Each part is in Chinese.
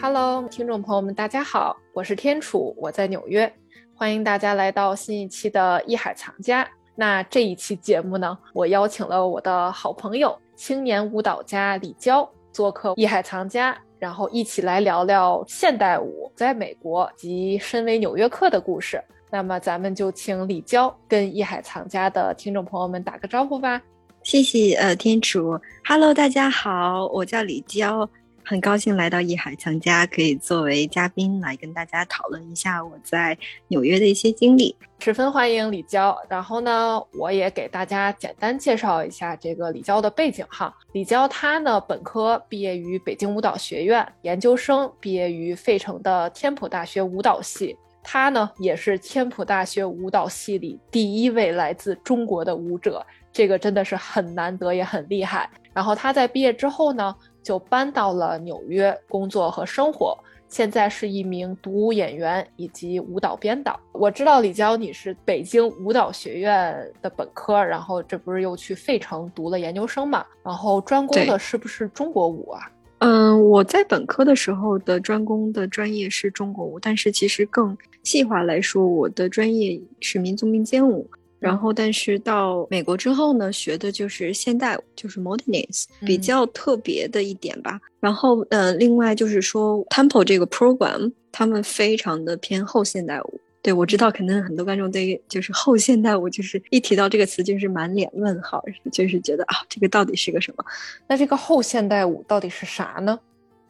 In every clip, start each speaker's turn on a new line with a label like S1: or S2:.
S1: Hello，听众朋友们，大家好，我是天楚，我在纽约，欢迎大家来到新一期的艺海藏家。那这一期节目呢，我邀请了我的好朋友青年舞蹈家李娇做客艺海藏家，然后一起来聊聊现代舞在美国及身为纽约客的故事。那么咱们就请李娇跟艺海藏家的听众朋友们打个招呼吧。
S2: 谢谢，呃，天楚，Hello，大家好，我叫李娇。很高兴来到艺海藏家，可以作为嘉宾来跟大家讨论一下我在纽约的一些经历。
S1: 十分欢迎李娇。然后呢，我也给大家简单介绍一下这个李娇的背景哈。李娇她呢，本科毕业于北京舞蹈学院，研究生毕业于费城的天普大学舞蹈系。她呢，也是天普大学舞蹈系里第一位来自中国的舞者，这个真的是很难得，也很厉害。然后她在毕业之后呢。就搬到了纽约工作和生活，现在是一名独舞演员以及舞蹈编导。我知道李娇你是北京舞蹈学院的本科，然后这不是又去费城读了研究生嘛？然后专攻的是不是中国舞啊？
S2: 嗯，我在本科的时候的专攻的专业是中国舞，但是其实更细化来说，我的专业是民族民间舞。然后，但是到美国之后呢，学的就是现代舞，就是 modern dance，比较特别的一点吧。然后，呃，另外就是说，Temple 这个 program，他们非常的偏后现代舞。对我知道，可能很多观众对于就是后现代舞，就是一提到这个词，就是满脸问号，就是觉得啊，这个到底是个什么？
S1: 那这个后现代舞到底是啥呢？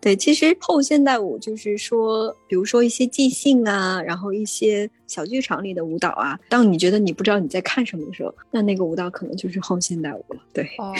S2: 对，其实后现代舞就是说，比如说一些即兴啊，然后一些。小剧场里的舞蹈啊，当你觉得你不知道你在看什么的时候，那那个舞蹈可能就是后现代舞了。对，
S1: 哦，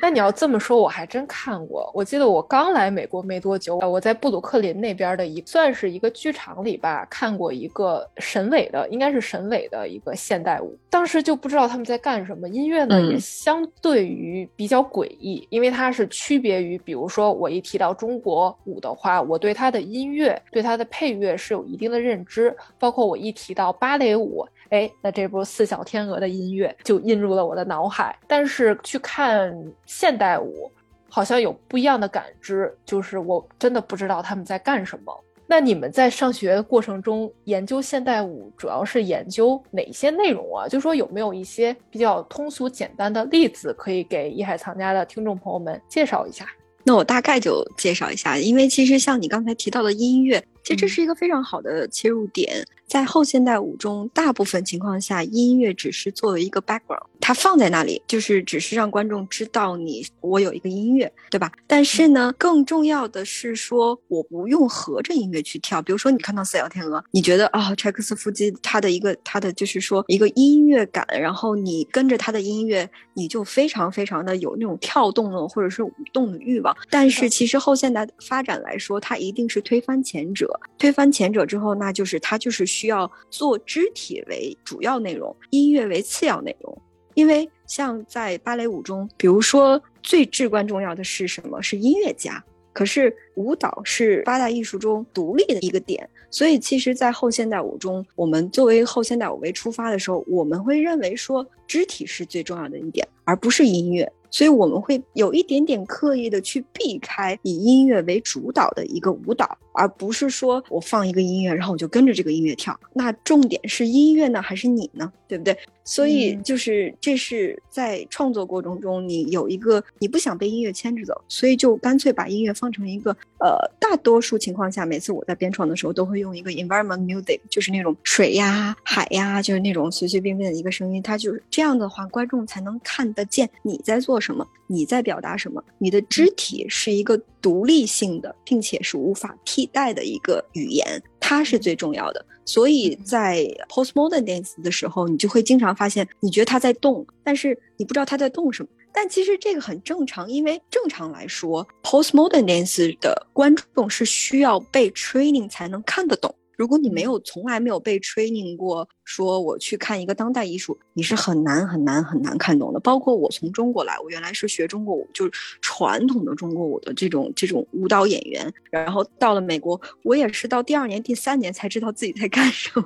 S1: 那你要这么说，我还真看过。我记得我刚来美国没多久，我在布鲁克林那边的一算是一个剧场里吧，看过一个沈伟的，应该是沈伟的一个现代舞。当时就不知道他们在干什么，音乐呢也相对于比较诡异，因为它是区别于，比如说我一提到中国舞的话，我对它的音乐、对它的配乐是有一定的认知，包括我。一提到芭蕾舞，哎，那这部《四小天鹅》的音乐就印入了我的脑海。但是去看现代舞，好像有不一样的感知，就是我真的不知道他们在干什么。那你们在上学过程中研究现代舞，主要是研究哪些内容啊？就说有没有一些比较通俗简单的例子，可以给艺海藏家的听众朋友们介绍一下？
S2: 那我大概就介绍一下，因为其实像你刚才提到的音乐。其实这是一个非常好的切入点，在后现代舞中，大部分情况下，音乐只是作为一个 background，它放在那里，就是只是让观众知道你我有一个音乐，对吧？但是呢，更重要的是说，我不用合着音乐去跳。比如说，你看到四小天鹅，你觉得啊，柴可夫斯基他的一个他的就是说一个音乐感，然后你跟着他的音乐，你就非常非常的有那种跳动的或者是舞动的欲望。但是其实后现代发展来说，它一定是推翻前者。推翻前者之后，那就是它就是需需要做肢体为主要内容，音乐为次要内容。因为像在芭蕾舞中，比如说最至关重要的是什么？是音乐家。可是舞蹈是八大艺术中独立的一个点，所以其实，在后现代舞中，我们作为后现代舞为出发的时候，我们会认为说肢体是最重要的一点，而不是音乐。所以我们会有一点点刻意的去避开以音乐为主导的一个舞蹈，而不是说我放一个音乐，然后我就跟着这个音乐跳。那重点是音乐呢，还是你呢？对不对？所以就是这是在创作过程中，你有一个你不想被音乐牵着走，所以就干脆把音乐放成一个呃，大多数情况下，每次我在编创的时候都会用一个 environment music，就是那种水呀、海呀，就是那种随随便便的一个声音，它就是这样的话，观众才能看得见你在做什么，你在表达什么，你的肢体是一个独立性的，并且是无法替代的一个语言，它是最重要的。所以在 postmodern dance 的时候，你就会经常发现，你觉得它在动，但是你不知道它在动什么。但其实这个很正常，因为正常来说，postmodern dance 的观众是需要被 training 才能看得懂。如果你没有从来没有被 training 过，说我去看一个当代艺术，你是很难很难很难看懂的。包括我从中国来，我原来是学中国舞，就是传统的中国舞的这种这种舞蹈演员。然后到了美国，我也是到第二年、第三年才知道自己在干什么，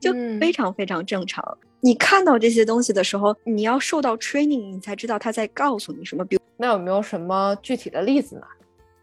S2: 就非常非常正常。你看到这些东西的时候，你要受到 training，你才知道他在告诉你什么。比如，
S1: 那有没有什么具体的例子呢？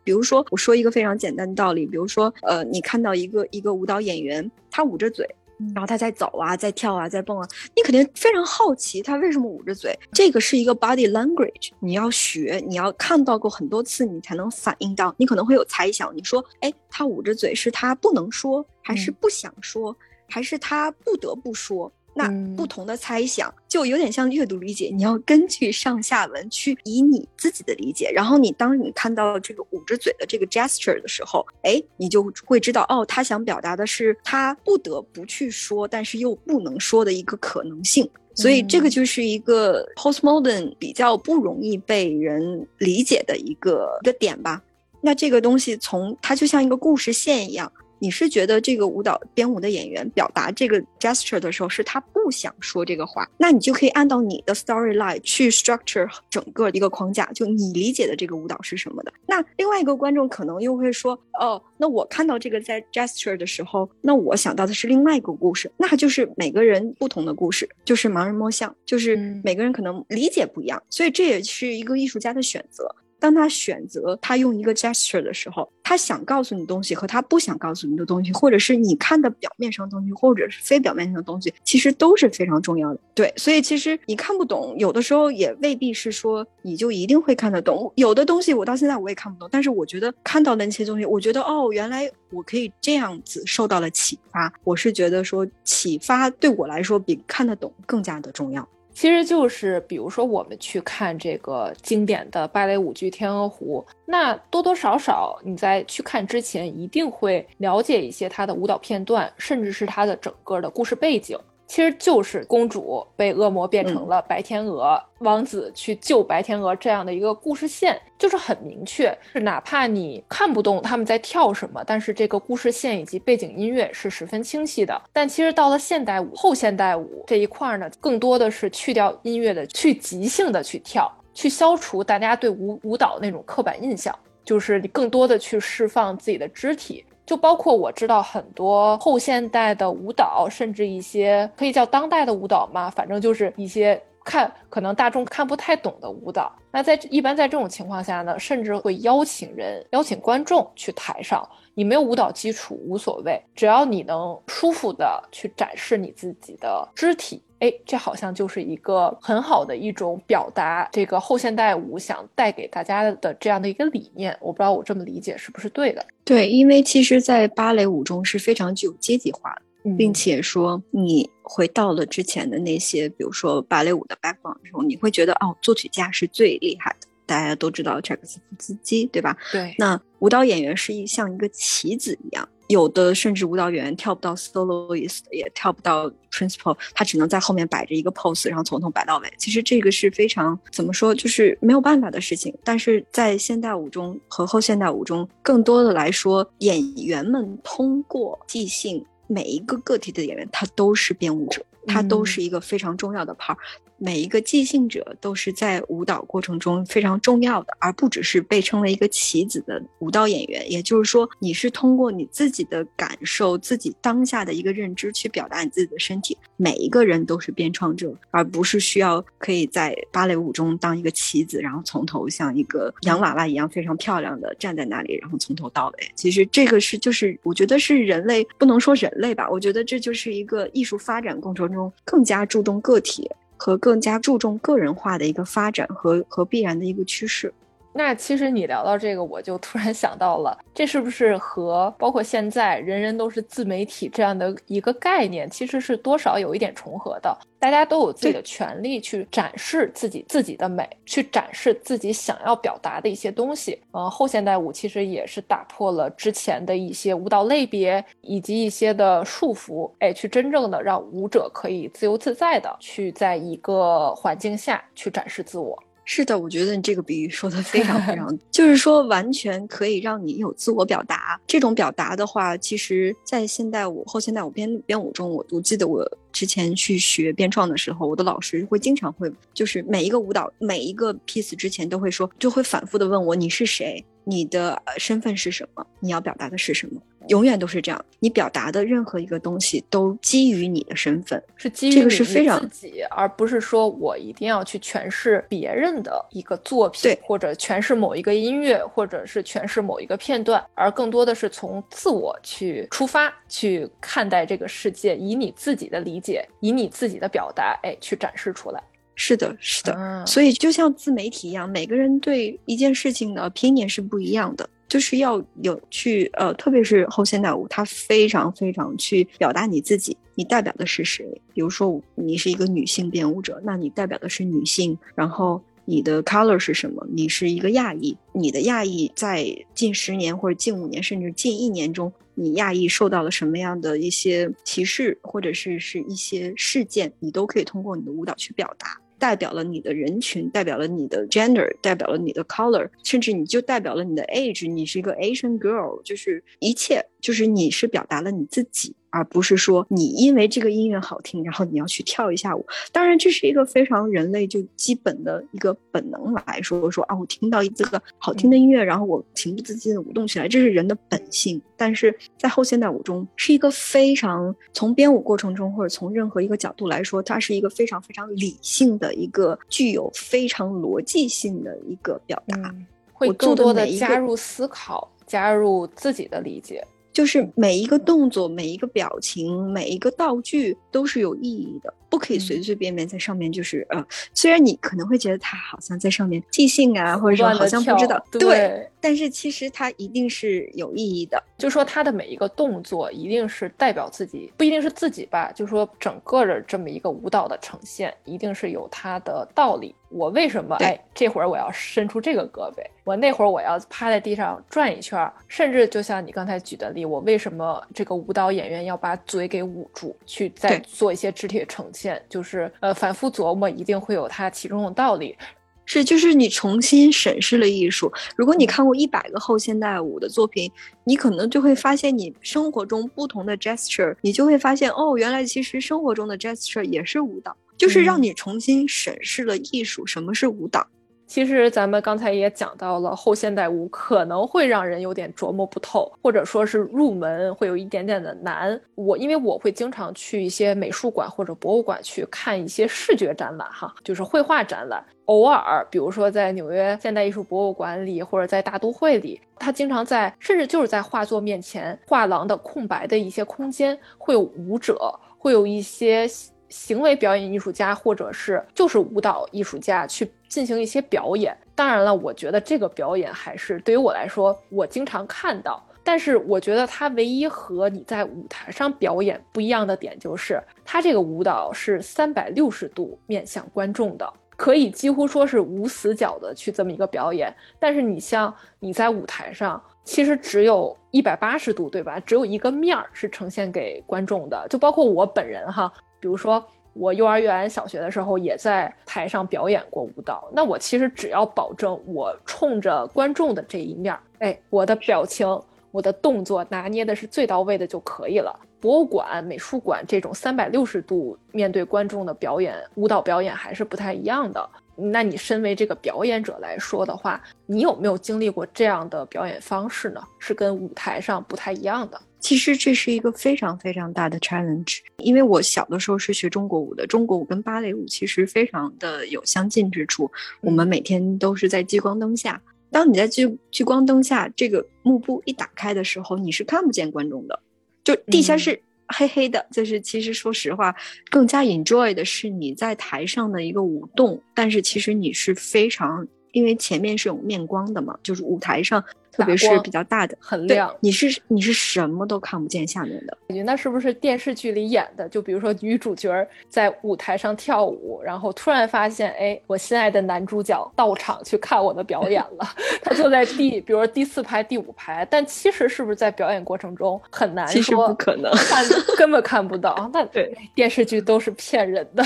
S2: 比如说，我说一个非常简单的道理，比如说，呃，你看到一个一个舞蹈演员，他捂着嘴。然后他在走啊，在跳啊，在蹦啊，你肯定非常好奇他为什么捂着嘴。这个是一个 body language，你要学，你要看到过很多次，你才能反应到。你可能会有猜想，你说，哎，他捂着嘴是他不能说，还是不想说，还是他不得不说？那不同的猜想就有点像阅读理解，你要根据上下文去以你自己的理解，然后你当你看到这个捂着嘴的这个 gesture 的时候，哎，你就会知道哦，他想表达的是他不得不去说，但是又不能说的一个可能性。所以这个就是一个 postmodern 比较不容易被人理解的一个一个点吧。那这个东西从它就像一个故事线一样。你是觉得这个舞蹈编舞的演员表达这个 gesture 的时候，是他不想说这个话，那你就可以按照你的 storyline 去 structure 整个一个框架，就你理解的这个舞蹈是什么的。那另外一个观众可能又会说，哦，那我看到这个在 gesture 的时候，那我想到的是另外一个故事，那就是每个人不同的故事，就是盲人摸象，就是每个人可能理解不一样，所以这也是一个艺术家的选择。当他选择他用一个 gesture 的时候，他想告诉你东西和他不想告诉你的东西，或者是你看的表面上的东西，或者是非表面上的东西，其实都是非常重要的。对，所以其实你看不懂，有的时候也未必是说你就一定会看得懂。有的东西我到现在我也看不懂，但是我觉得看到的那些东西，我觉得哦，原来我可以这样子受到了启发。我是觉得说启发对我来说比看得懂更加的重要。
S1: 其实就是，比如说我们去看这个经典的芭蕾舞剧《天鹅湖》，那多多少少你在去看之前一定会了解一些它的舞蹈片段，甚至是它的整个的故事背景。其实就是公主被恶魔变成了白天鹅，王子去救白天鹅这样的一个故事线，就是很明确。是哪怕你看不懂他们在跳什么，但是这个故事线以及背景音乐是十分清晰的。但其实到了现代舞、后现代舞这一块呢，更多的是去掉音乐的，去即兴的去跳，去消除大家对舞舞蹈那种刻板印象，就是你更多的去释放自己的肢体。就包括我知道很多后现代的舞蹈，甚至一些可以叫当代的舞蹈嘛，反正就是一些看可能大众看不太懂的舞蹈。那在一般在这种情况下呢，甚至会邀请人、邀请观众去台上。你没有舞蹈基础无所谓，只要你能舒服的去展示你自己的肢体。哎，这好像就是一个很好的一种表达这个后现代舞想带给大家的这样的一个理念。我不知道我这么理解是不是对的？
S2: 对，因为其实，在芭蕾舞中是非常具有阶级化的，并且说你回到了之前的那些，比如说芭蕾舞的 background 时候，你会觉得哦，作曲家是最厉害的。大家都知道柴可夫斯基，对吧？
S1: 对。
S2: 那舞蹈演员是一像一个棋子一样。有的甚至舞蹈演员跳不到 soloist，也跳不到 principal，他只能在后面摆着一个 pose，然后从头摆到尾。其实这个是非常怎么说，就是没有办法的事情。但是在现代舞中和后现代舞中，更多的来说，演员们通过即兴，每一个个体的演员他都是编舞者，他都是一个非常重要的 part。每一个即兴者都是在舞蹈过程中非常重要的，而不只是被称为一个棋子的舞蹈演员。也就是说，你是通过你自己的感受、自己当下的一个认知去表达你自己的身体。每一个人都是编创者，而不是需要可以在芭蕾舞中当一个棋子，然后从头像一个洋娃娃一样非常漂亮的站在那里，然后从头到尾。其实这个是就是我觉得是人类不能说人类吧，我觉得这就是一个艺术发展过程中更加注重个体。和更加注重个人化的一个发展和和必然的一个趋势。
S1: 那其实你聊到这个，我就突然想到了，这是不是和包括现在人人都是自媒体这样的一个概念，其实是多少有一点重合的？大家都有自己的权利去展示自己自己的美，去展示自己想要表达的一些东西。嗯，后现代舞其实也是打破了之前的一些舞蹈类别以及一些的束缚，哎，去真正的让舞者可以自由自在的去在一个环境下去展示自我。
S2: 是的，我觉得你这个比喻说的非常非常，就是说完全可以让你有自我表达。这种表达的话，其实，在现代舞、后现代舞编编舞中，我我记得我之前去学编创的时候，我的老师会经常会，就是每一个舞蹈、每一个 piece 之前都会说，就会反复的问我你是谁，你的身份是什么，你要表达的是什么。永远都是这样，你表达的任何一个东西都基于你的身份，
S1: 是基于
S2: 这个是非常
S1: 自己，而不是说我一定要去诠释别人的一个作品，或者诠释某一个音乐，或者是诠释某一个片段，而更多的是从自我去出发，去看待这个世界，以你自己的理解，以你自己的表达，哎，去展示出来。
S2: 是的，是的。
S1: 嗯
S2: 所以就像自媒体一样，每个人对一件事情的 opinion 是不一样的，就是要有去呃，特别是后现代舞，它非常非常去表达你自己，你代表的是谁。比如说你是一个女性编舞者，那你代表的是女性，然后。你的 color 是什么？你是一个亚裔，你的亚裔在近十年或者近五年甚至近一年中，你亚裔受到了什么样的一些歧视，或者是是一些事件，你都可以通过你的舞蹈去表达。代表了你的人群，代表了你的 gender，代表了你的 color，甚至你就代表了你的 age，你是一个 Asian girl，就是一切，就是你是表达了你自己，而不是说你因为这个音乐好听，然后你要去跳一下舞。当然，这是一个非常人类就基本的一个本能来说，说啊，我听到这个好听的音乐，然后我情不自禁的舞动起来，这是人的本性。但是在后现代舞中，是一个非常从编舞过程中，或者从任何一个角度来说，它是一个非常非常理性的一个具有非常逻辑性的一个表达。
S1: 嗯，会更多的加入思考，加入自己的理解。
S2: 就是每一个动作、每一个表情、每一个道具都是有意义的，不可以随
S1: 嗯
S2: 随便便在上面就是呃，虽然你可能会觉得他好像在上面即兴啊，或者说好像不知道
S1: 对对
S2: 但是其实他一定是有意义的。
S1: 就说他的每一个动作一定是代表自己，不一定是自己吧，就说整个的这么一个舞蹈的呈现，一定是有它的道理。我为什么
S2: 对
S1: 哎这会儿我要伸出这个胳膊，我那会儿我要趴在地上转一圈儿，甚至就像你刚才举的例，我为什么这个舞蹈演员要把嘴给捂住，去再做一些肢体的呈现，就是呃反复琢磨，一定会有它其中的道理。
S2: 是，就是你重新审视了艺术。如果你
S1: 嗯
S2: 看过一百个后现代舞的作品，你可能就会发现，你生活中不同的 gesture，你就会发现，哦，原来其实生活中的 gesture 也是舞蹈，就是让
S1: 嗯
S2: 你重新审视了艺术，什么是舞蹈。
S1: 其实咱们刚才也讲到了，后现代舞可能会让人有点琢磨不透，或者说是入门会有一点点的难。我因为我会经常去一些美术馆或者博物馆去看一些视觉展览，哈，就是绘画展览。偶尔，比如说在纽约现代艺术博物馆里，或者在大都会里，他经常在，甚至就是在画作面前，画廊的空白的一些空间，会有舞者，会有一些行为表演艺术家，或者是就是舞蹈艺术家去进行一些表演。当然了，我觉得这个表演还是对于我来说，我经常看到。但是我觉得它唯一和你在舞台上表演不一样的点，就是它这个舞蹈是三百六十度面向观众的，可以几乎说是无死角的去这么一个表演。但是你像你在舞台上，其实只有一百八十度，对吧？只有一个面儿是呈现给观众的，就包括我本人哈，比如说。我幼儿园、小学的时候也在台上表演过舞蹈。那我其实只要保证我冲着观众的这一面，哎，我的表情、我的动作拿捏的是最到位的就可以了。博物馆、美术馆这种三百六十度面对观众的表演，舞蹈表演还是不太一样的。那你身为这个表演者来说的话，你有没有经历过这样的表演方式呢？是跟舞台上不太一样的。
S2: 其实这是一个非常非常大的 challenge，因为我小的时候是学中国舞的，中国舞跟芭蕾舞其实非常的有相近之处。我们每天都是在聚光灯下，当你在聚聚光灯下，这个幕布一打开的时候，你是看不见观众的，就地下
S1: 嗯
S2: 是黑黑的。就是其实说实话，更加 enjoy 的是你在台上的一个舞动，但是其实你是非常，因为前面是有面光的嘛，就是舞台上。特别是比较大的，
S1: 很亮，
S2: 你是你是什么都看不见下面的。
S1: 那是不是电视剧里演的？就比如说女主角在舞台上跳舞，然后突然发现，哎，我心爱的男主角到场去看我的表演了。他坐在第，比如说第四排、第五排，但其实是不是在表演过程中很难说？
S2: 其实不可能，
S1: 看根本看不到。那
S2: 对
S1: 电视剧都是骗人的，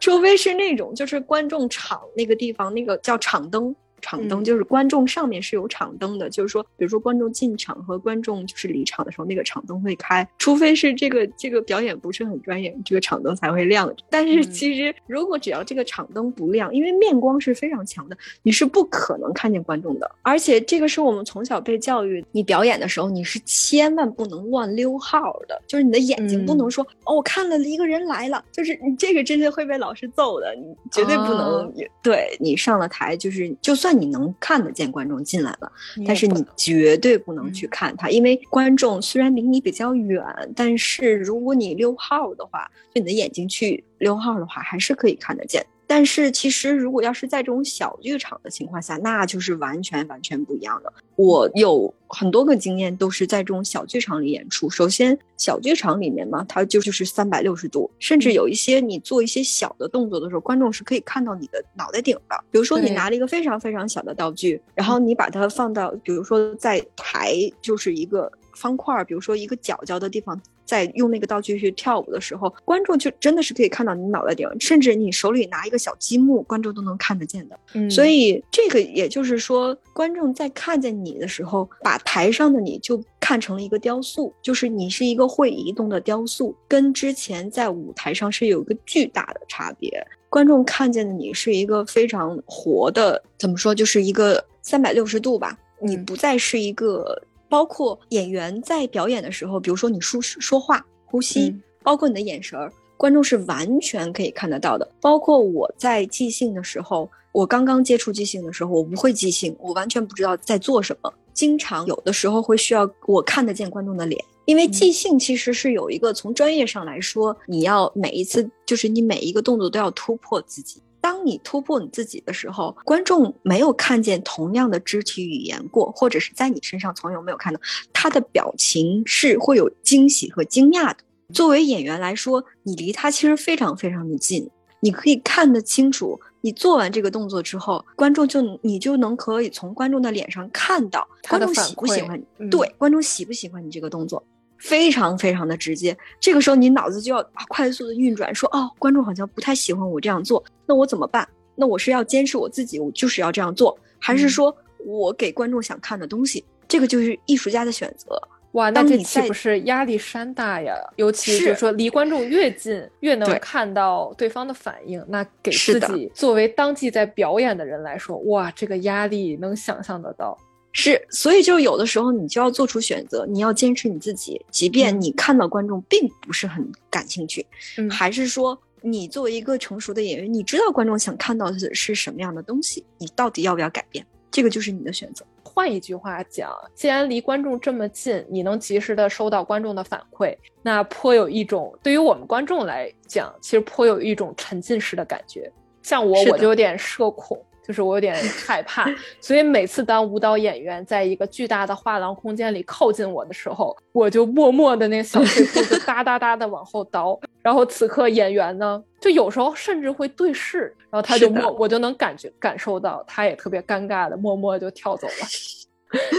S2: 除非是那种就是观众场那个地方那个叫场灯。场灯就是观众上面是有场灯的，就是说，比如说观众进场和观众就是离场的时候，那个场灯会开，除非是这个这个表演不是很专业，这个场灯才会亮。但是其实如果只要这个场灯不亮，因为面光是非常强的，你是不可能看见观众的。而且这个是我们从小被教育，你表演的时候你是千万不能乱溜号的，就是你的眼睛不能说哦，我看了一个人来了，就是你这个真的会被老师揍的，你绝对不能。对你上了台，就是就算你能看得见观众进来了，但是你绝对不能去看他，因为观众虽然离你比较远，但是如果你溜号的话，就你的眼睛去溜号的话，还是可以看得见。但是其实，如果要是在这种小剧场的情况下，那就是完全完全不一样的。我有很多个经验都是在这种小剧场里演出。首先，小剧场里面嘛，它就就是三百六十度，甚至有一些你做一些小的动作的时候，观众是可以看到你的脑袋顶的。比如说，你拿了一个非常非常小的道具，然后你把它放到，比如说在台就是一个方块，比如说一个角角的地方。在用那个道具去跳舞的时候，观众就真的是可以看到你脑袋顶，甚至你手里拿一个小积木，观众都能看得见的。嗯，所以这个也就是说，观众在看见你的时候，把台上的你就看成了一个雕塑，就是你是一个会移动的雕塑，跟之前在舞台上是有一个巨大的差别。观众看见的你是一个非常活的，怎么说，就是一个三百六十度吧，你不再是一个。包括演员在表演的时候，比如说你说说话、呼吸，包括你的眼神儿，观众是完全可以看得到的。包括我在即兴的时候，我刚刚接触即兴的时候，我不会即兴，我完全不知道在做什么。经常有的时候会需要我看得见观众的脸，因为即兴其实是有一个从专业上来说，你要每一次就是你每一个动作都要突破自己。当你突破你自己的时候，观众没有看见同样的肢体语言过，或者是在你身上从有没有看到他的表情是会有惊喜和惊讶的。作为演员来说，你离他其实非常非常的近，你可以看得清楚。你做完这个动作之后，观众就你就能可以从观众的脸上看到观众喜不喜欢你，对，观众喜不喜欢你这个动作。非常非常的直接，这个时候你脑子就要快速的运转，说哦，观众好像不太喜欢我这样做，那我怎么办？那我是要坚持我自己，我就是要这样做，还是说我给观众想看的东西？这个就是艺术家的选择。
S1: 哇，那这岂不是压力山大呀？尤其是说离观众越近，越能看到对方的反应，那给自己作为当季在表演的人来说，哇，这个压力能想象得到。
S2: 是，所以就有的时候你就要做出选择，你要坚持你自己，即便你看到观众并不是很感兴趣，嗯，还是说你作为一个成熟的演员，你知道观众想看到的是什么样的东西，你到底要不要改变？这个就是你的选择。
S1: 换一句话讲，既然离观众这么近，你能及时的收到观众的反馈，那颇有一种对于我们观众来讲，其实颇有一种沉浸式的感觉。像我，我就有点社恐。就是我有点害怕，所以每次当舞蹈演员在一个巨大的画廊空间里靠近我的时候，我就默默的那个小碎步就 哒哒哒的往后倒。然后此刻演员呢，就有时候甚至会对视，然后他就默，我就能感觉感受到他也特别尴尬的默默就跳走了。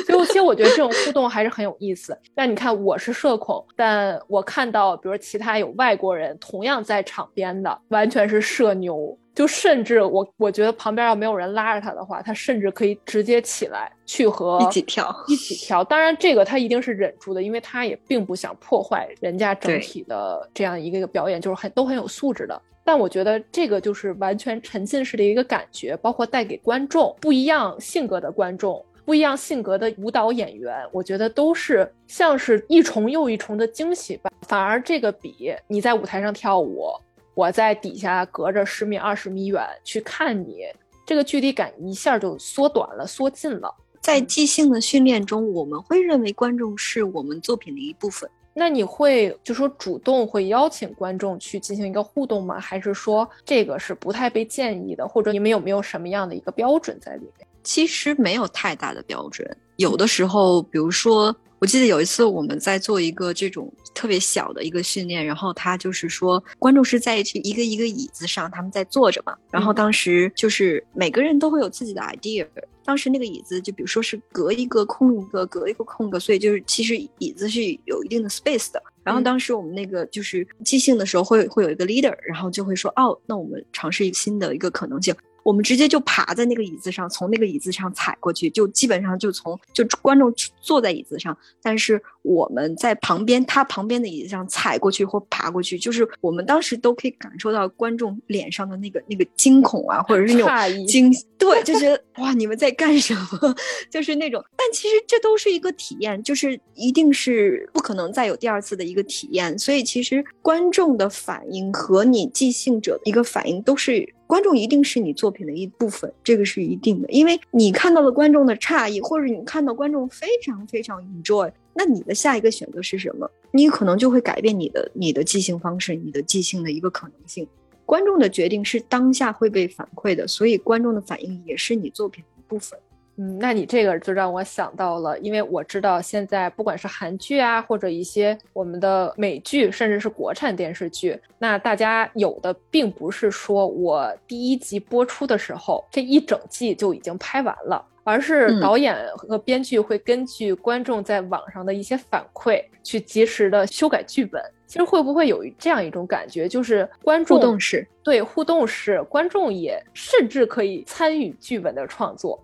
S1: 所以其实我觉得这种互动还是很有意思。但你看我是社恐，但我看到比如其他有外国人同样在场边的，完全是社牛。就甚至我我觉得旁边要没有人拉着他的话，他甚至可以直接起来去和
S2: 一起跳
S1: 一起跳。当然这个他一定是忍住的，因为他也并不想破坏人家整体的这样一个表演，就是很都很有素质的。但我觉得这个就是完全沉浸式的一个感觉，包括带给观众不一样性格的观众、不一样性格的舞蹈演员，我觉得都是像是一重又一重的惊喜吧。反而这个比你在舞台上跳舞。我在底下隔着十米、二十米远去看你，这个距离感一下就缩短了、缩近了。
S2: 在即兴的训练中，我们会认为观众是我们作品的一部分。
S1: 那你会就说主动会邀请观众去进行一个互动吗？还是说这个是不太被建议的？或者你们有没有什么样的一个标准在里面？
S2: 其实没有太大的标准，有的时候，比如说。我记得有一次我们在做一个这种特别小的一个训练，然后他就是说观众是在一个一个椅子上，他们在坐着嘛。然后当时就是每个人都会有自己的 idea。当时那个椅子就比如说是隔一个空一个，隔一个空一个，所以就是其实椅子是有一定的 space 的。然后当时我们那个就是即兴的时候会会有一个 leader，然后就会说哦，那我们尝试一个新的一个可能性。我们直接就爬在那个椅子上，从那个椅子上踩过去，就基本上就从就观众坐在椅子上，但是我们在旁边他旁边的椅子上踩过去或爬过去，就是我们当时都可以感受到观众脸上的那个那个惊恐啊，或者是那种惊，对，就觉得哇，你们在干什么？就是那种，但其实这都是一个体验，就是一定是不可能再有第二次的一个体验，所以其实观众的反应和你即兴者的一个反应都是。观众一定是你作品的一部分，这个是一定的，因为你看到了观众的诧异，或者你看到观众非常非常 enjoy，那你的下一个选择是什么？你可能就会改变你的你的即兴方式，你的即兴的一个可能性。观众的决定是当下会被反馈的，所以观众的反应也是你作品的一部分。
S1: 嗯，那你这个就让我想到了，因为我知道现在不管是韩剧啊，或者一些我们的美剧，甚至是国产电视剧，那大家有的并不是说我第一集播出的时候这一整季就已经拍完了，而是导演和编剧会根据观众在网上的一些反馈去及时的修改剧本。其实会不会有这样一种感觉，就是观众
S2: 互动式，
S1: 对互动式，观众也甚至可以参与剧本的创作。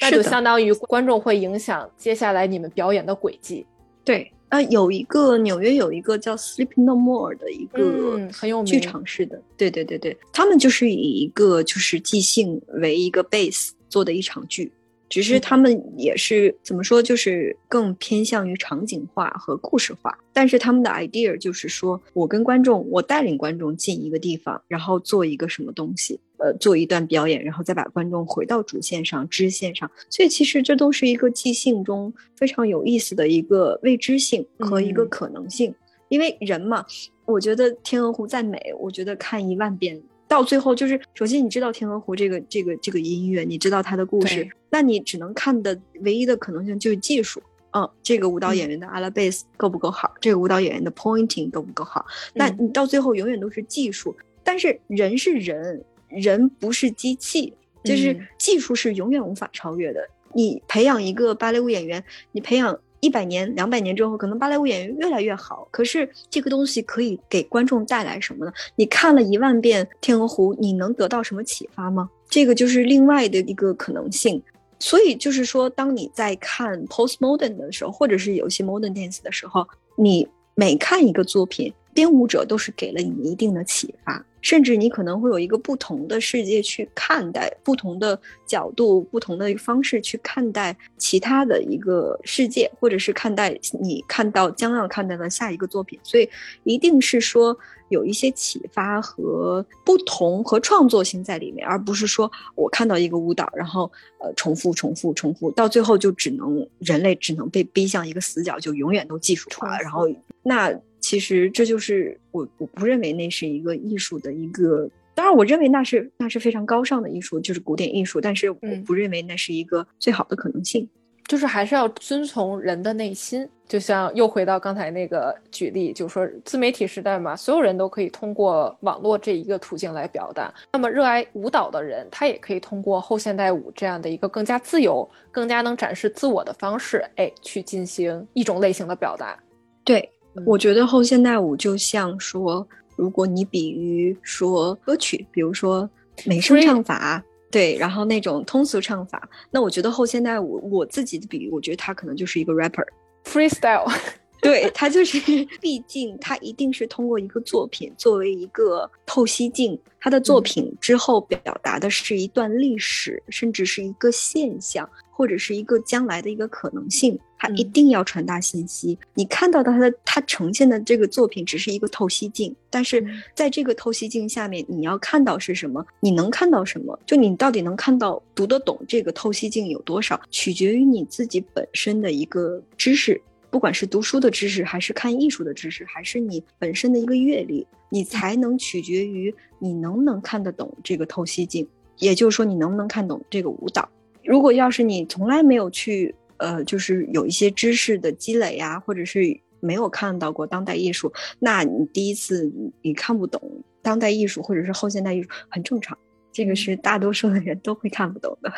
S1: 那就相当于观众会影响接下来你们表演的轨迹。
S2: 对，啊，有一个纽约有一个叫 Sleep No More 的一个
S1: 很有名
S2: 剧场式的，对对对对，他们就是以一个就是即兴为一个 base 做的一场剧。只是他们也是怎么说，就是更偏向于场景化和故事化。但是他们的 idea 就是说，我跟观众，我带领观众进一个地方，然后做一个什么东西，呃，做一段表演，然后再把观众回到主线上、支线上。所以其实这都是一个即兴中非常有意思的一个未知性和一个可能性。因为人嘛，我觉得《天鹅湖》再美，我觉得看一万遍。到最后就是，首先你知道《天鹅湖》这个这个这个音乐，你知道它的故事，那你只能看的唯一的可能性就是技术。嗯，这个舞蹈演员的阿拉贝斯够不够好？这个舞蹈演员的 pointing 够不够好？那你到最后永远都是技术。但是人是人，人不是机器，就是技术是永远无法超越的。你培养一个芭蕾舞演员，你培养。一百年、两百年之后，可能芭蕾舞演员越来越好。可是这个东西可以给观众带来什么呢？你看了一万遍《天鹅湖》，你能得到什么启发吗？这个就是另外的一个可能性。所以就是说，当你在看 postmodern 的时候，或者是有一些 modern dance 的时候，你每看一个作品。编舞者都是给了你一定的启发，甚至你可能会有一个不同的世界去看待，不同的角度、不同的方式去看待其他的一个世界，或者是看待你看到将要看到的下一个作品。所以，一定是说有一些启发和不同和创作性在里面，而不是说我看到一个舞蹈，然后呃重复、重复、重复，到最后就只能人类只能被逼向一个死角，就永远都技术化，然后那。其实这就是我我不认为那是一个艺术的一个，当然我认为那是那是非常高尚的艺术，就是古典艺术，但是我不认为那是一个最好的可能性，
S1: 就是还是要遵从人的内心。就像又回到刚才那个举例，就是说自媒体时代嘛，所有人都可以通过网络这一个途径来表达。那么热爱舞蹈的人，他也可以通过后现代舞这样的一个更加自由、更加能展示自我的方式，哎，去进行一种类型的表达。
S2: 对。我觉得后现代舞就像说，如果你比喻说歌曲，比如说美声唱法，对，然后那种通俗唱法，那我觉得后现代舞，我自己的比喻，我觉得它可能就是一个 rapper，freestyle，对，他就是，毕竟他一定是通过一个作品作为一个透析镜，他的作品之后表达的是一段历史，甚至是一个现象。或者是一个将来的一个可能性，他一定要传达信息。你看到的他的他呈现的这个作品只是一个透析镜，但是在这个透析镜下面，你要看到是什么？你能看到什么？就你到底能看到读得懂这个透析镜有多少，取决于你自己本身的一个知识，不管是读书的知识，还是看艺术的知识，还是你本身的一个阅历，你才能取决于你能不能看得懂这个透析镜，也就是说你能不能看懂这个舞蹈。如果要是你从来没有去，呃，就是有一些知识的积累呀，或者是没有看到过当代艺术，那你第一次你看不懂当代艺术或者是后现代艺术很正常，这个是大多数的人都会看不懂的。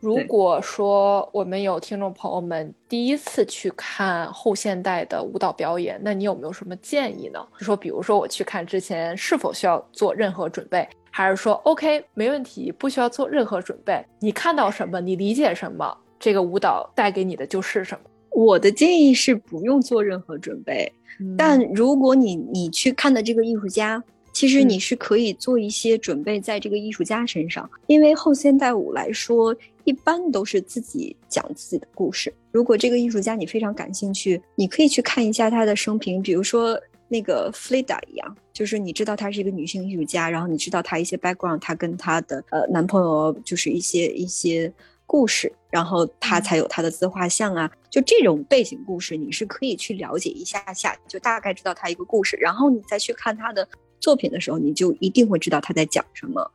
S1: 如果说我们有听众朋友们第一次去看后现代的舞蹈表演，那你有没有什么建议呢？就说比如说我去看之前是否需要做任何准备？还是说 OK 没问题，不需要做任何准备？你看到什么，你理解什么，这个舞蹈带给你的就是什么？
S2: 我的建议是不用做任何准备，但如果你你去看的这个艺术家，其实你是可以做一些准备在这个艺术家身上，因为后现代舞来说，一般都是自己讲自己的故事。如果这个艺术家你非常感兴趣，你可以去看一下他的生平，比如说。那个弗雷达一样，就是你知道她是一个女性艺术家，然后你知道她一些 background，她跟她的呃男朋友就是一些一些故事，然后她才有她的自画像啊，就这种背景故事，你是可以去了解一下下，就大概知道她一个故事，然后你再去看她的作品的时候，你就一定会知道她在讲什么，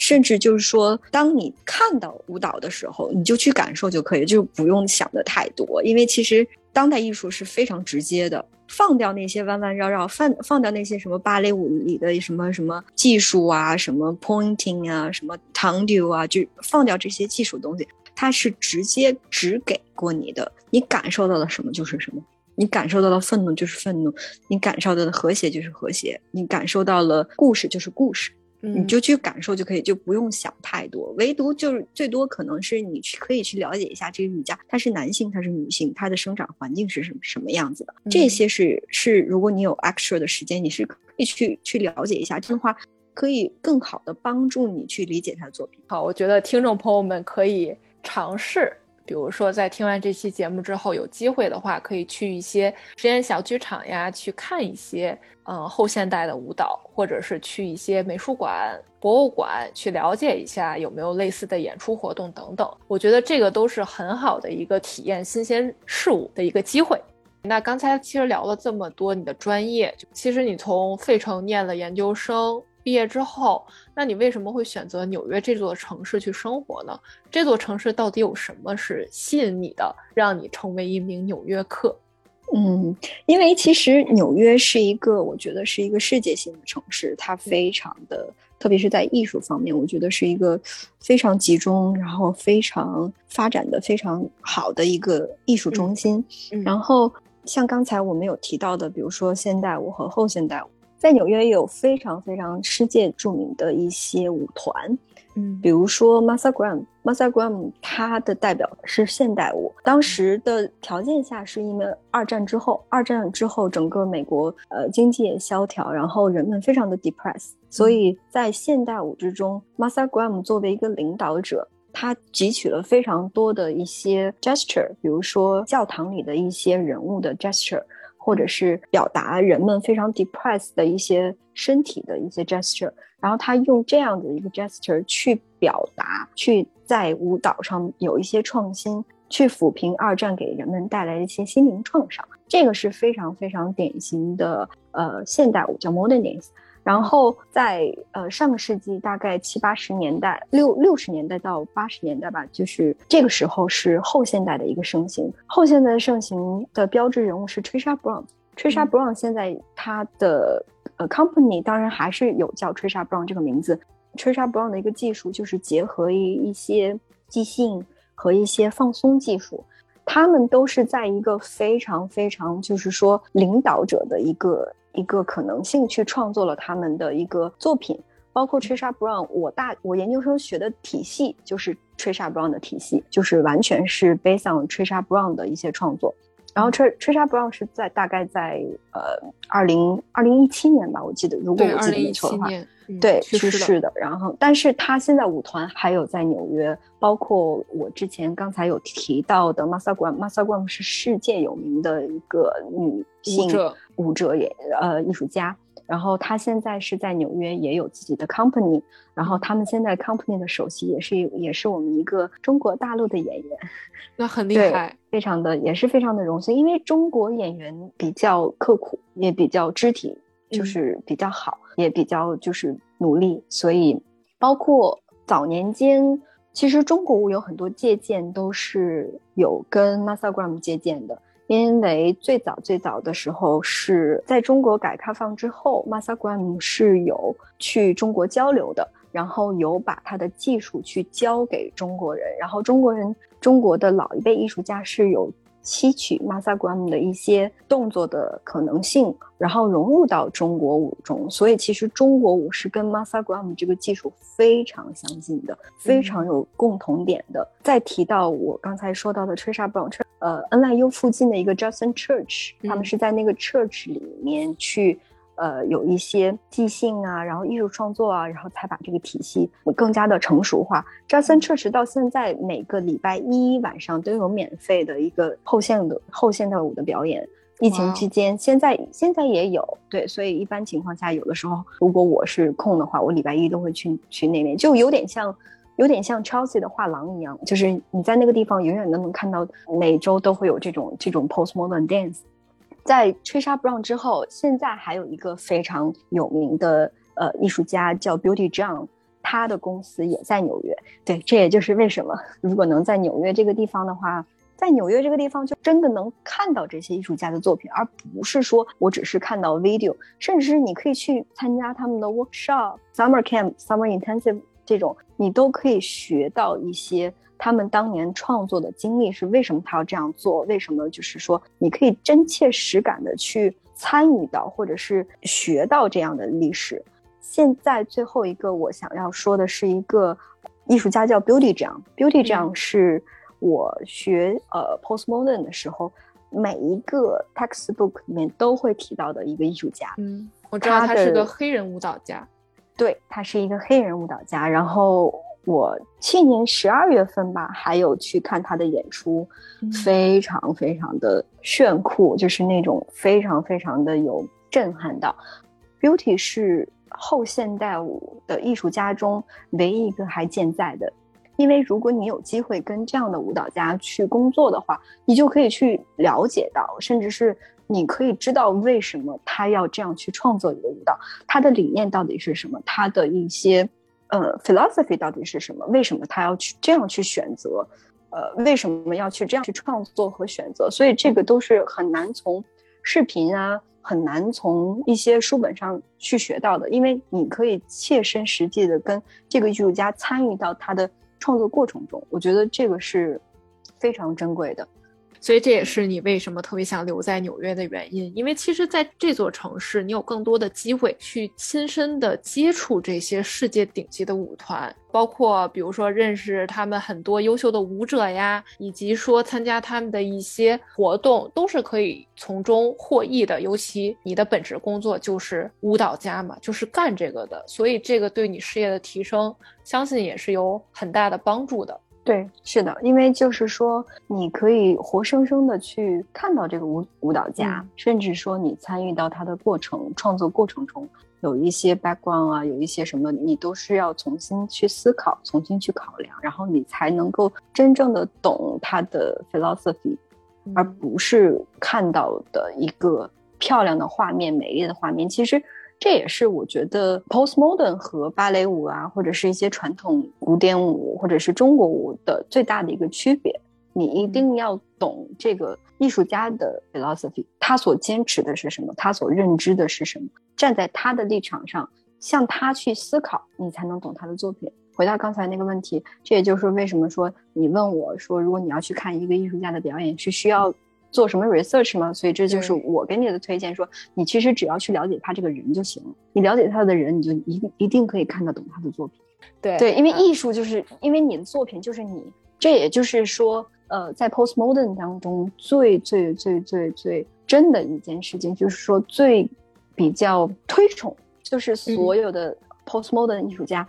S2: 甚至就是说，当你看到舞蹈的时候，你就去感受就可以，就不用想的太多，因为其实当代艺术是非常直接的。放掉那些弯弯绕绕，放放掉那些什么芭蕾舞里的什么什么技术啊，什么 pointing 啊，什么 tendu 啊，就放掉这些技术东西，它是直接只给过你的，你感受到了什么就是什么，你感受到了愤怒就是愤怒，你感受到的和谐就是和谐，你感受到了故事就是故事。你就去感受就可以，就不用想太多。唯独就是最多可能是你去可以去了解一下这个瑜伽，它是男性，它是女性，它的生长环境是什么什么样子的。这些是是，如果你有 extra 的时间，你是可以去去了解一下。这样的话，可以更好的帮助你去理解他的作品。
S1: 好，我觉得听众朋友们可以尝试。比如说，在听完这期节目之后，有机会的话，可以去一些实验小剧场呀，去看一些嗯后现代的舞蹈，或者是去一些美术馆、博物馆去了解一下有没有类似的演出活动等等。我觉得这个都是很好的一个体验新鲜事物的一个机会。那刚才其实聊了这么多你的专业，其实你从费城念了研究生。毕业之后，那你为什么会选择纽约这座城市去生活呢？这座城市到底有什么是吸引你的，让你成为一名纽约客？
S2: 嗯，因为其实纽约是一个，我觉得是一个世界性的城市，它非常的，特别是在艺术方面，我觉得是一个非常集中，然后非常发展的非常好的一个艺术中心。然后像刚才我们有提到的，比如说现代舞和后现代舞。在纽约有非常非常世界著名的一些舞团，
S1: 嗯，
S2: 比如说 Martha Graham，Martha Graham 它的代表是现代舞。当时的条件下是因为二战之后，二战之后整个美国呃经济也萧条，然后人们非常的 depressed，所以在现代舞之中，Martha Graham 作为一个领导者，他汲取了非常多的一些 gesture，比如说教堂里的一些人物的 gesture。或者是表达人们非常 depressed 的一些身体的一些 gesture，然后他用这样的一个 gesture 去表达，去在舞蹈上有一些创新，去抚平二战给人们带来的一些心灵创伤，这个是非常非常典型的呃现代舞叫 modern dance。然后在呃上个世纪大概七八十年代六六十年代到八十年代吧，就是这个时候是后现代的一个盛行。后现代盛行的标志人物是 Trisha Brown。Trisha Brown 现在他的呃 company 当然还是有叫 Trisha Brown 这个名字。Trisha Brown 的一个技术就是结合一一些即兴和一些放松技术，他们都是在一个非常非常就是说领导者的一个。一个可能性去创作了他们的一个作品，包括 Trisha Brown。我大我研究生学的体系就是 Trisha Brown 的体系，就是完全是 based on Trisha Brown 的一些创作。然后 Tr Trisha Brown 是在大概在呃二零二零一七年吧，我记得，如果我记得没错的话。对，去世的。然后，但是他现在舞团还有在纽约，包括我之前刚才有提到的 Masa Gram，Masa Gram 是世界有名的一个女性舞者也呃艺术家。然后他现在是在纽约也有自己的 company，然后他们现在 company 的首席也是也是我们一个中国大陆的演员，
S1: 那很厉害，
S2: 非常的也是非常的荣幸，因为中国演员比较刻苦，也比较肢体。就是比较好，也比较就是努力，所以包括早年间，其实中国舞有很多借鉴，都是有跟 Masa Gram 借鉴的。因为最早最早的时候是在中国改革开放之后，Masa Gram 是有去中国交流的，然后有把他的技术去教给中国人，然后中国人中国的老一辈艺术家是有吸取 Masa Gram 的一些动作的可能性，然后融入到中国舞中。所以其实中国舞是跟 Masa Gram 这个技术非常相近的，非常有共同点的。再提到我刚才说到的 Trisha Brown，呃，NYU 附近的一个 Justin Church，他们是在那个 Church 里面去。呃，有一些即兴啊，然后艺术创作啊，然后才把这个体系更加的成熟化。扎森确实到现在每个礼拜一晚上都有免费的一个后现的后现代舞的表演。疫情期间，现在现在也有对，所以一般情况下，有的时候如果我是空的话，我礼拜一都会去去那边，就有点像有点像 Chelsea 的画廊一样，就是你在那个地方永远都能看到，每周都会有这种这种 postmodern dance。在吹沙不让之后，现在还有一个非常有名的呃艺术家叫 Beauty John，他的公司也在纽约。对，这也就是为什么如果能在纽约这个地方的话，在纽约这个地方就真的能看到这些艺术家的作品，而不是说我只是看到 video，甚至是你可以去参加他们的 workshop、summer camp、summer intensive 这种，你都可以学到一些。他们当年创作的经历是为什么他要这样做？为什么就是说你可以真切实感的去参与到或者是学到这样的历史？现在最后一个我想要说的是一个艺术家叫 Beauty 这样，Beauty 这样是我学呃 Postmodern 的时候每一个 textbook 里面都会提到的一个艺术家。
S1: 嗯，我知道他是个黑人舞蹈家。
S2: 对他是一个黑人舞蹈家，然后。我去年十二月份吧，还有去看他的演出，非常非常的炫酷，就是那种非常非常的有震撼到。Beauty 是后现代舞的艺术家中唯一一个还健在的，因为如果你有机会跟这样的舞蹈家去工作的话，你就可以去了解到，甚至是你可以知道为什么他要这样去创作一个舞蹈，他的理念到底是什么，他的一些。呃，philosophy 到底是什么？为什么他要去这样去选择？呃，为什么要去这样去创作和选择？所以这个都是很难从视频啊，很难从一些书本上去学到的。因为你可以切身实际的跟这个艺术家参与到他的创作过程中，我觉得这个是非常珍贵的。
S1: 所以这也是你为什么特别想留在纽约的原因，因为其实在这座城市，你有更多的机会去亲身的接触这些世界顶级的舞团，包括比如说认识他们很多优秀的舞者呀，以及说参加他们的一些活动，都是可以从中获益的。尤其你的本职工作就是舞蹈家嘛，就是干这个的，所以这个对你事业的提升，相信也是有很大的帮助的。
S2: 对，是的，因为就是说，你可以活生生的去看到这个舞舞蹈家，甚至说你参与到他的过程创作过程中，有一些 background 啊，有一些什么，你都是要重新去思考，重新去考量，然后你才能够真正的懂他的 philosophy，而不是看到的一个漂亮的画面、美丽的画面。其实。这也是我觉得 postmodern 和芭蕾舞啊，或者是一些传统古典舞，或者是中国舞的最大的一个区别。你一定要懂这个艺术家的 philosophy，他所坚持的是什么，他所认知的是什么，站在他的立场上向他去思考，你才能懂他的作品。回到刚才那个问题，这也就是为什么说你问我说，如果你要去看一个艺术家的表演，是需要。做什么 research 吗？所以这就是我给你的推荐，说你其实只要去了解他这个人就行了。你了解他的人，你就一一定可以看得懂他的作品。
S1: 对
S2: 对，因为艺术就是因为你的作品就是你。这也就是说，呃，在 postmodern 当中最最最最最真的一件事情，就是说最比较推崇，就是所有的 postmodern 艺术家，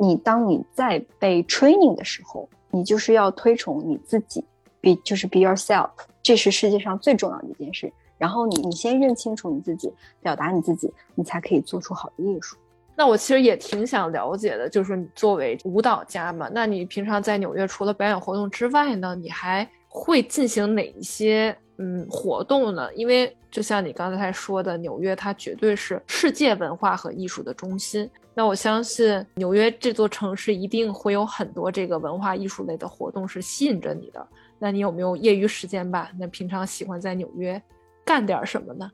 S2: 你当你在被 training 的时候，你就是要推崇你自己，be 就是 be yourself。这是世界上最重要的一件事。然后你，你先认清楚你自己，表达你自己，你才可以做出好的艺术。
S1: 那我其实也挺想了解的，就是你作为舞蹈家嘛，那你平常在纽约除了表演活动之外呢，你还会进行哪一些嗯活动呢？因为就像你刚才说的，纽约它绝对是世界文化和艺术的中心。那我相信纽约这座城市一定会有很多这个文化艺术类的活动是吸引着你的。那你有没有业余时间吧？那平常喜欢在纽约干点什么呢？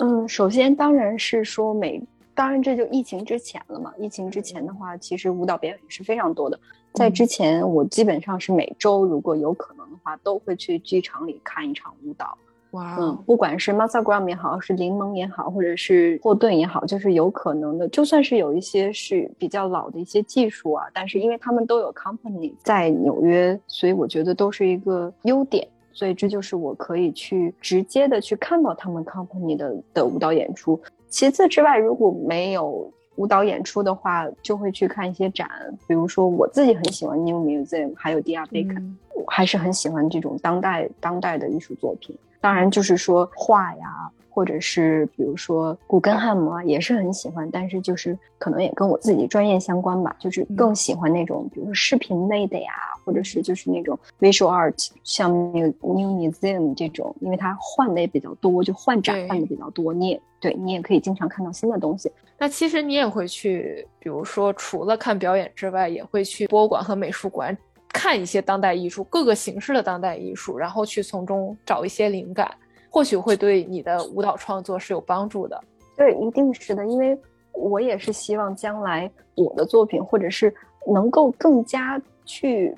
S2: 嗯，首先当然是说每，当然这就疫情之前了嘛。疫情之前的话，其实舞蹈表演是非常多的。在之前，我基本上是每周如果有可能的话，都会去剧场里看一场舞蹈。
S1: 哇，
S2: 嗯，不管是 Masa Gram 也好，是柠檬也好，或者是霍顿也好，就是有可能的。就算是有一些是比较老的一些技术啊，但是因为他们都有 company 在纽约，所以我觉得都是一个优点。所以这就是我可以去直接的去看到他们 company 的的舞蹈演出。其次之外，如果没有舞蹈演出的话，就会去看一些展，比如说我自己很喜欢 New Museum，还有 d i a Bacon，我还是很喜欢这种当代当代的艺术作品。当然，就是说画呀，或者是比如说古根汉姆啊，也是很喜欢。但是就是可能也跟我自己专业相关吧，就是更喜欢那种，比如说视频类的呀，或者是就是那种 visual art，像那个 New Museum 这种，因为它换的也比较多，就换展换的比较多，你也对你也可以经常看到新的东西。
S1: 那其实你也会去，比如说除了看表演之外，也会去博物馆和美术馆。看一些当代艺术，各个形式的当代艺术，然后去从中找一些灵感，或许会对你的舞蹈创作是有帮助的。
S2: 对，一定是的，因为我也是希望将来我的作品，或者是能够更加去，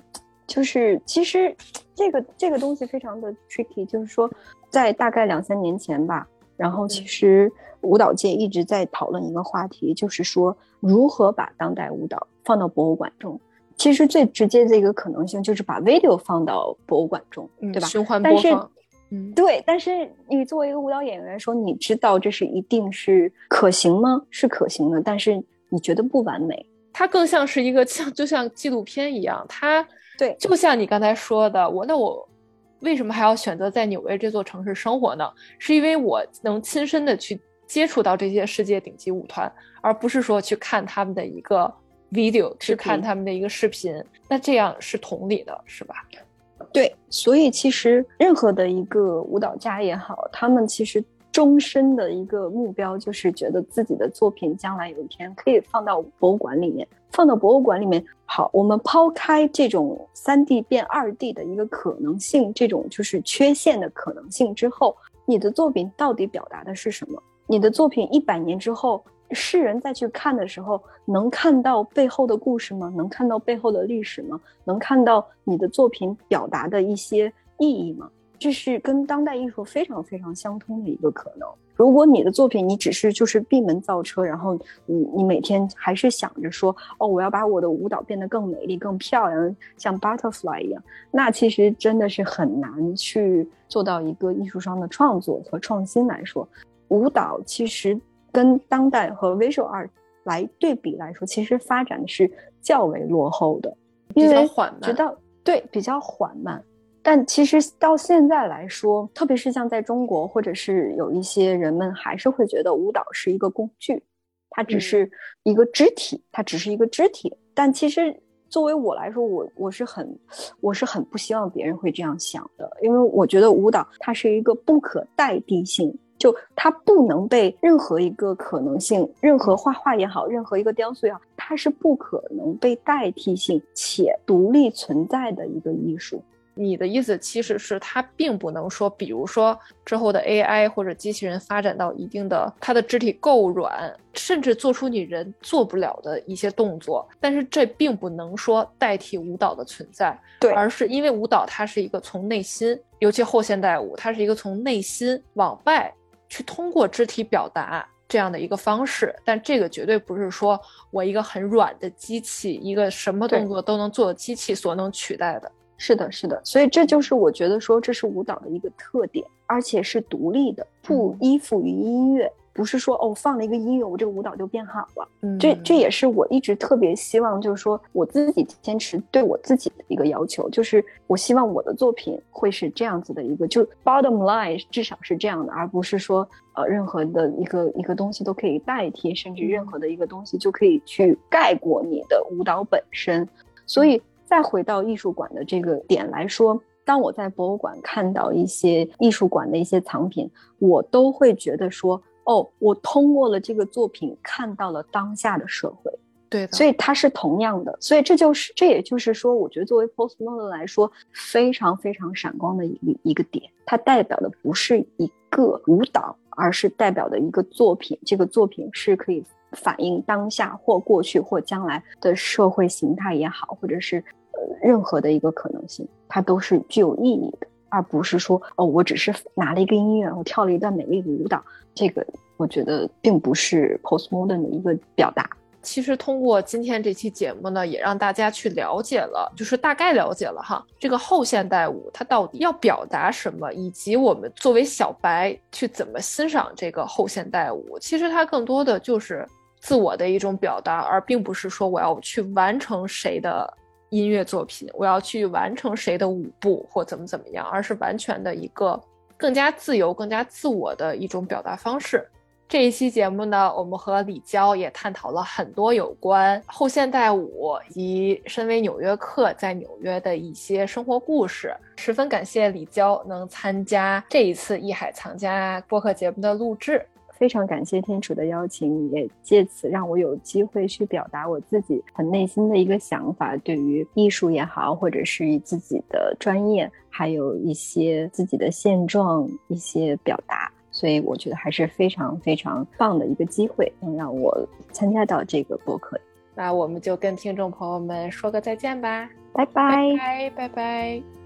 S2: 就是其实这个这个东西非常的 tricky，就是说在大概两三年前吧，然后其实舞蹈界一直在讨论一个话题，就是说如何把当代舞蹈放到博物馆中。其实最直接的一个可能性就是把 video 放到博物馆中，对吧？
S1: 循环播放。
S2: 嗯，对。但是你作为一个舞蹈演员说，你知道这是一定是可行吗？是可行的，但是你觉得不完美。
S1: 它更像是一个像 就像纪录片一样，它
S2: 对，
S1: 就像你刚才说的，我那我为什么还要选择在纽约这座城市生活呢？是因为我能亲身的去接触到这些世界顶级舞团，而不是说去看他们的一个。Video 去看他们的一个视频，那这样是同理的，是吧？
S2: 对，所以其实任何的一个舞蹈家也好，他们其实终身的一个目标就是觉得自己的作品将来有一天可以放到博物馆里面，放到博物馆里面。好，我们抛开这种三 D 变二 D 的一个可能性，这种就是缺陷的可能性之后，你的作品到底表达的是什么？你的作品一百年之后。世人再去看的时候，能看到背后的故事吗？能看到背后的历史吗？能看到你的作品表达的一些意义吗？这是跟当代艺术非常非常相通的一个可能。如果你的作品你只是就是闭门造车，然后你你每天还是想着说哦，我要把我的舞蹈变得更美丽、更漂亮，像 butterfly 一样，那其实真的是很难去做到一个艺术上的创作和创新来说，舞蹈其实。跟当代和 visual art 来对比来说，其实发展的是较为落后的，
S1: 比较缓慢。
S2: 直到对比较缓慢，但其实到现在来说，特别是像在中国，或者是有一些人们还是会觉得舞蹈是一个工具，它只是一个肢体，它只是一个肢体。但其实作为我来说，我我是很我是很不希望别人会这样想的，因为我觉得舞蹈它是一个不可代替性。就它不能被任何一个可能性，任何画画也好，任何一个雕塑也好，它是不可能被代替性且独立存在的一个艺术。
S1: 你的意思其实是它并不能说，比如说之后的 AI 或者机器人发展到一定的，它的肢体够软，甚至做出你人做不了的一些动作，但是这并不能说代替舞蹈的存在，
S2: 对，
S1: 而是因为舞蹈它是一个从内心，尤其后现代舞，它是一个从内心往外。去通过肢体表达这样的一个方式，但这个绝对不是说我一个很软的机器，一个什么动作都能做的机器所能取代的。
S2: 是的，是的，所以这就是我觉得说这是舞蹈的一个特点，而且是独立的，不依附于音乐。不是说哦，放了一个音乐，我这个舞蹈就变好了。嗯，这这也是我一直特别希望，就是说我自己坚持对我自己的一个要求，就是我希望我的作品会是这样子的一个，就 bottom line 至少是这样的，而不是说呃任何的一个一个东西都可以代替，甚至任何的一个东西就可以去盖过你的舞蹈本身。所以再回到艺术馆的这个点来说，当我在博物馆看到一些艺术馆的一些藏品，我都会觉得说。哦，我通过了这个作品看到了当下的社会，
S1: 对，
S2: 所以它是同样的，所以这就是这也就是说，我觉得作为 postmodern 来说，非常非常闪光的一一个点，它代表的不是一个舞蹈，而是代表的一个作品，这个作品是可以反映当下或过去或将来的社会形态也好，或者是呃任何的一个可能性，它都是具有意义的，而不是说哦，我只是拿了一个音乐，我跳了一段美丽的舞蹈，这个我觉得并不是 postmodern 的一个表达。
S1: 其实通过今天这期节目呢，也让大家去了解了，就是大概了解了哈，这个后现代舞它到底要表达什么，以及我们作为小白去怎么欣赏这个后现代舞。其实它更多的就是自我的一种表达，而并不是说我要去完成谁的音乐作品，我要去完成谁的舞步或怎么怎么样，而是完全的一个更加自由、更加自我的一种表达方式。这一期节目呢，我们和李娇也探讨了很多有关后现代舞及身为纽约客在纽约的一些生活故事。十分感谢李娇能参加这一次《艺海藏家》播客节目的录制，
S2: 非常感谢天楚的邀请，也借此让我有机会去表达我自己很内心的一个想法，对于艺术也好，或者是自己的专业，还有一些自己的现状一些表达。所以我觉得还是非常非常棒的一个机会，能让我参加到这个播客。
S1: 那我们就跟听众朋友们说个再见吧，
S2: 拜拜
S1: 拜拜拜拜。